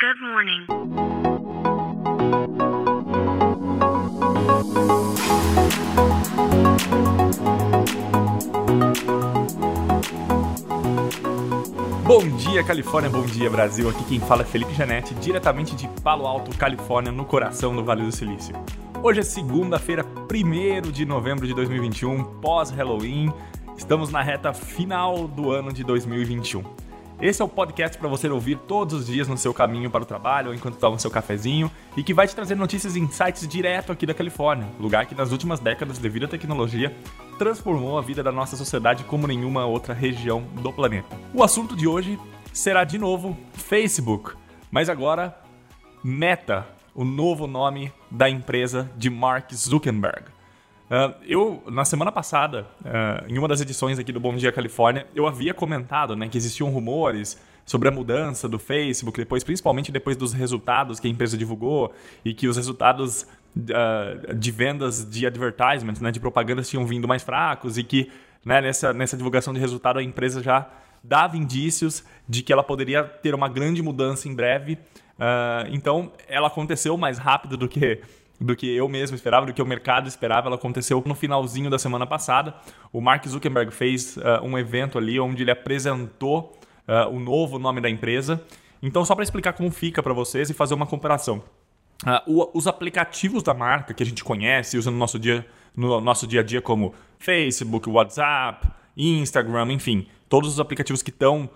Good morning. Bom dia, Califórnia, bom dia, Brasil. Aqui quem fala é Felipe Janetti, diretamente de Palo Alto, Califórnia, no coração do Vale do Silício. Hoje é segunda-feira, 1 de novembro de 2021, pós-Halloween. Estamos na reta final do ano de 2021. Esse é o podcast para você ouvir todos os dias no seu caminho para o trabalho ou enquanto toma seu cafezinho e que vai te trazer notícias e insights direto aqui da Califórnia, lugar que nas últimas décadas, devido à tecnologia, transformou a vida da nossa sociedade como nenhuma outra região do planeta. O assunto de hoje será de novo Facebook, mas agora Meta, o novo nome da empresa de Mark Zuckerberg. Uh, eu, na semana passada, uh, em uma das edições aqui do Bom Dia Califórnia, eu havia comentado né, que existiam rumores sobre a mudança do Facebook, depois, principalmente depois dos resultados que a empresa divulgou e que os resultados uh, de vendas de advertisements, né, de propagandas, tinham vindo mais fracos e que né, nessa, nessa divulgação de resultado a empresa já dava indícios de que ela poderia ter uma grande mudança em breve. então, ela aconteceu mais rápido do que do que eu mesmo esperava, do que o mercado esperava. Ela aconteceu no finalzinho da semana passada. O Mark Zuckerberg fez uh, um evento ali onde ele apresentou uh, o novo nome da empresa. Então, só para explicar como fica para vocês e fazer uma comparação. Uh, os aplicativos da marca que a gente conhece, usa no nosso dia, no nosso dia a dia, como Facebook, WhatsApp, Instagram, enfim, todos os aplicativos que estão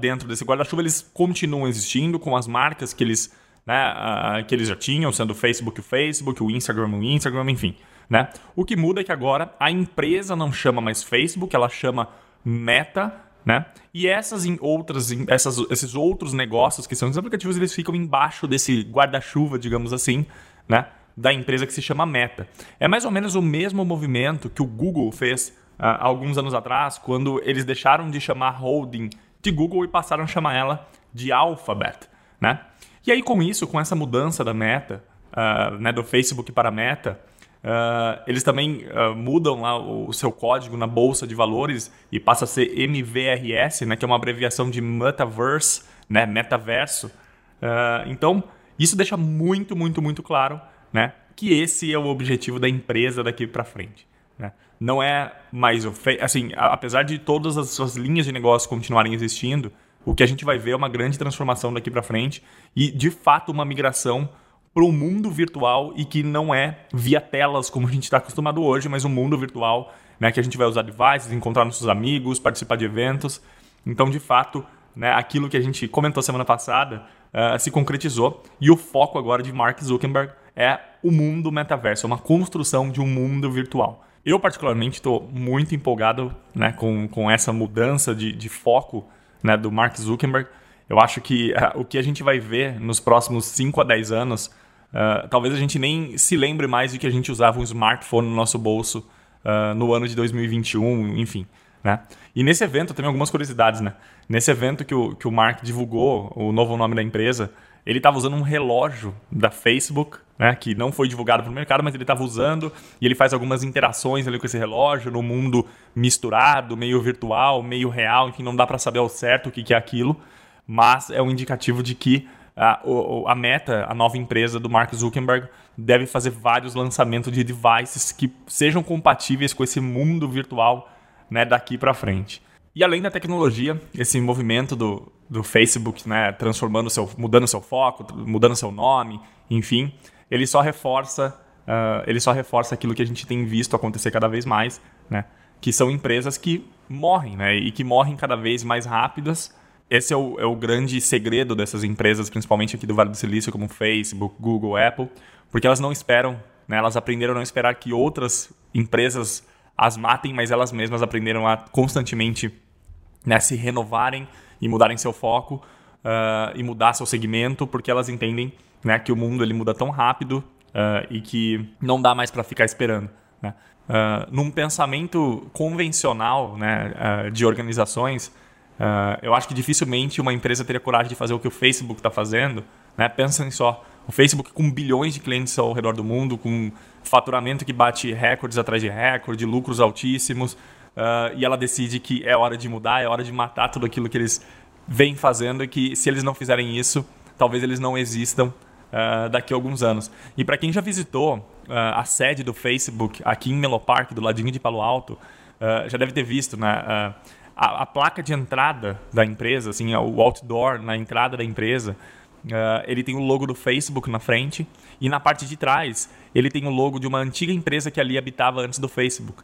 dentro desse guarda-chuva, eles continuam existindo com as marcas que eles né, que eles já tinham, sendo o Facebook o Facebook, o Instagram o Instagram, enfim. Né? O que muda é que agora a empresa não chama mais Facebook, ela chama Meta, né? E essas outras, essas, esses outros negócios que são os aplicativos, eles ficam embaixo desse guarda-chuva, digamos assim, né? Da empresa que se chama Meta. É mais ou menos o mesmo movimento que o Google fez uh, alguns anos atrás, quando eles deixaram de chamar holding de Google e passaram a chamar ela de Alphabet, né? E aí, com isso, com essa mudança da meta, uh, né, do Facebook para a meta, uh, eles também uh, mudam lá o, seu código na bolsa de valores e passa a ser MVRS, né, que é uma abreviação de Metaverse, né, metaverso. então, isso deixa muito, muito, muito claro né, que esse é o objetivo da empresa daqui para frente. Né? Não é mais o. Assim, apesar de todas as suas linhas de negócio continuarem existindo, o que a gente vai ver é uma grande transformação daqui para frente e, de fato, uma migração para o mundo virtual e que não é via telas como a gente está acostumado hoje, mas um mundo virtual né, que a gente vai usar devices, encontrar nossos amigos, participar de eventos. Então, de fato, né, aquilo que a gente comentou semana passada uh, se concretizou e o foco agora de Mark Zuckerberg é o mundo metaverso, é uma construção de um mundo virtual. Eu, particularmente, estou muito empolgado né, com, com essa mudança de, de foco né, do Mark Zuckerberg. Eu acho que uh, o que a gente vai ver nos próximos 5 a 10 anos, uh, talvez a gente nem se lembre mais de que a gente usava um smartphone no nosso bolso uh, no ano de 2021, enfim. Né? E nesse evento, também algumas curiosidades. Né? Nesse evento que o, que o Mark divulgou o novo nome da empresa, ele estava usando um relógio da Facebook, né, que não foi divulgado para o mercado, mas ele estava usando e ele faz algumas interações ali com esse relógio no mundo misturado, meio virtual, meio real, enfim, não dá para saber ao certo o que, que é aquilo, mas é um indicativo de que a, a Meta, a nova empresa do Mark Zuckerberg, deve fazer vários lançamentos de devices que sejam compatíveis com esse mundo virtual né, daqui para frente. E além da tecnologia, esse movimento do, do Facebook, né, transformando seu, mudando seu foco, mudando seu nome, enfim, ele só reforça, uh, ele só reforça aquilo que a gente tem visto acontecer cada vez mais, né, que são empresas que morrem, né, e que morrem cada vez mais rápidas. Esse é o, é o grande segredo dessas empresas, principalmente aqui do Vale do Silício, como Facebook, Google, Apple, porque elas não esperam, né, elas aprenderam a não esperar que outras empresas as matem, mas elas mesmas aprenderam a constantemente né, se renovarem e mudarem seu foco uh, e mudar seu segmento, porque elas entendem né, que o mundo ele muda tão rápido uh, e que não dá mais para ficar esperando. Né? Uh, num pensamento convencional né, de organizações, eu acho que dificilmente uma empresa teria coragem de fazer o que o Facebook está fazendo. Né? Pensem só, o Facebook com bilhões de clientes ao redor do mundo, com faturamento que bate recordes atrás de recorde, lucros altíssimos, uh, e ela decide que é hora de mudar, é hora de matar tudo aquilo que eles vêm fazendo e que se eles não fizerem isso, talvez eles não existam uh, daqui a alguns anos. E para quem já visitou uh, a sede do Facebook aqui em Melo Park, do ladinho de Palo Alto, uh, já deve ter visto, né? A, a, placa de entrada da empresa, assim, o outdoor na entrada da empresa, ele tem o logo do Facebook na frente e na parte de trás ele tem o logo de uma antiga empresa que ali habitava antes do Facebook,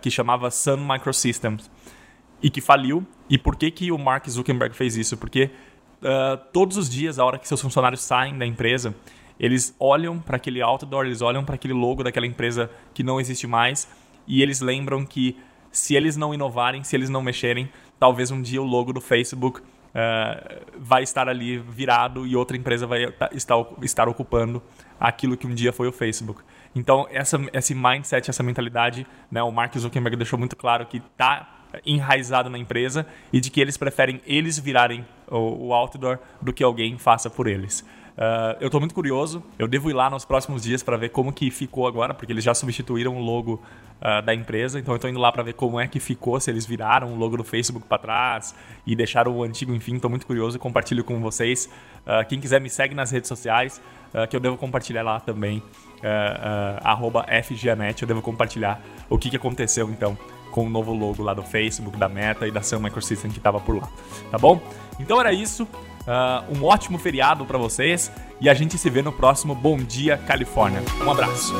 que chamava Sun Microsystems e que faliu. E por que, que o Mark Zuckerberg fez isso? Porque uh, todos os dias, a hora que seus funcionários saem da empresa, eles olham para aquele outdoor, eles olham para aquele logo daquela empresa que não existe mais e eles lembram que se eles não inovarem, se eles não mexerem, talvez um dia o logo do Facebook uh, vai estar ali virado e outra empresa vai estar, estar ocupando aquilo que um dia foi o Facebook. Então, essa, esse mindset, essa mentalidade, né, o Mark Zuckerberg deixou muito claro que está enraizado na empresa e de que eles preferem eles virarem o, o outdoor do que alguém faça por eles. Uh, eu estou muito curioso. Eu devo ir lá nos próximos dias para ver como que ficou agora, porque eles já substituíram o logo uh, da empresa. Então eu estou indo lá para ver como é que ficou, se eles viraram o logo do Facebook para trás e deixaram o antigo. Enfim, estou muito curioso e compartilho com vocês. Uh, quem quiser me segue nas redes sociais, que eu devo compartilhar lá também. Uh, FGANET, eu devo compartilhar o que, que aconteceu então com o novo logo lá do Facebook, da Meta e da Sun Microsystem que estava por lá. Tá bom? Então era isso. Uh, um ótimo feriado para vocês e a gente se vê no próximo Bom Dia Califórnia. Um abraço.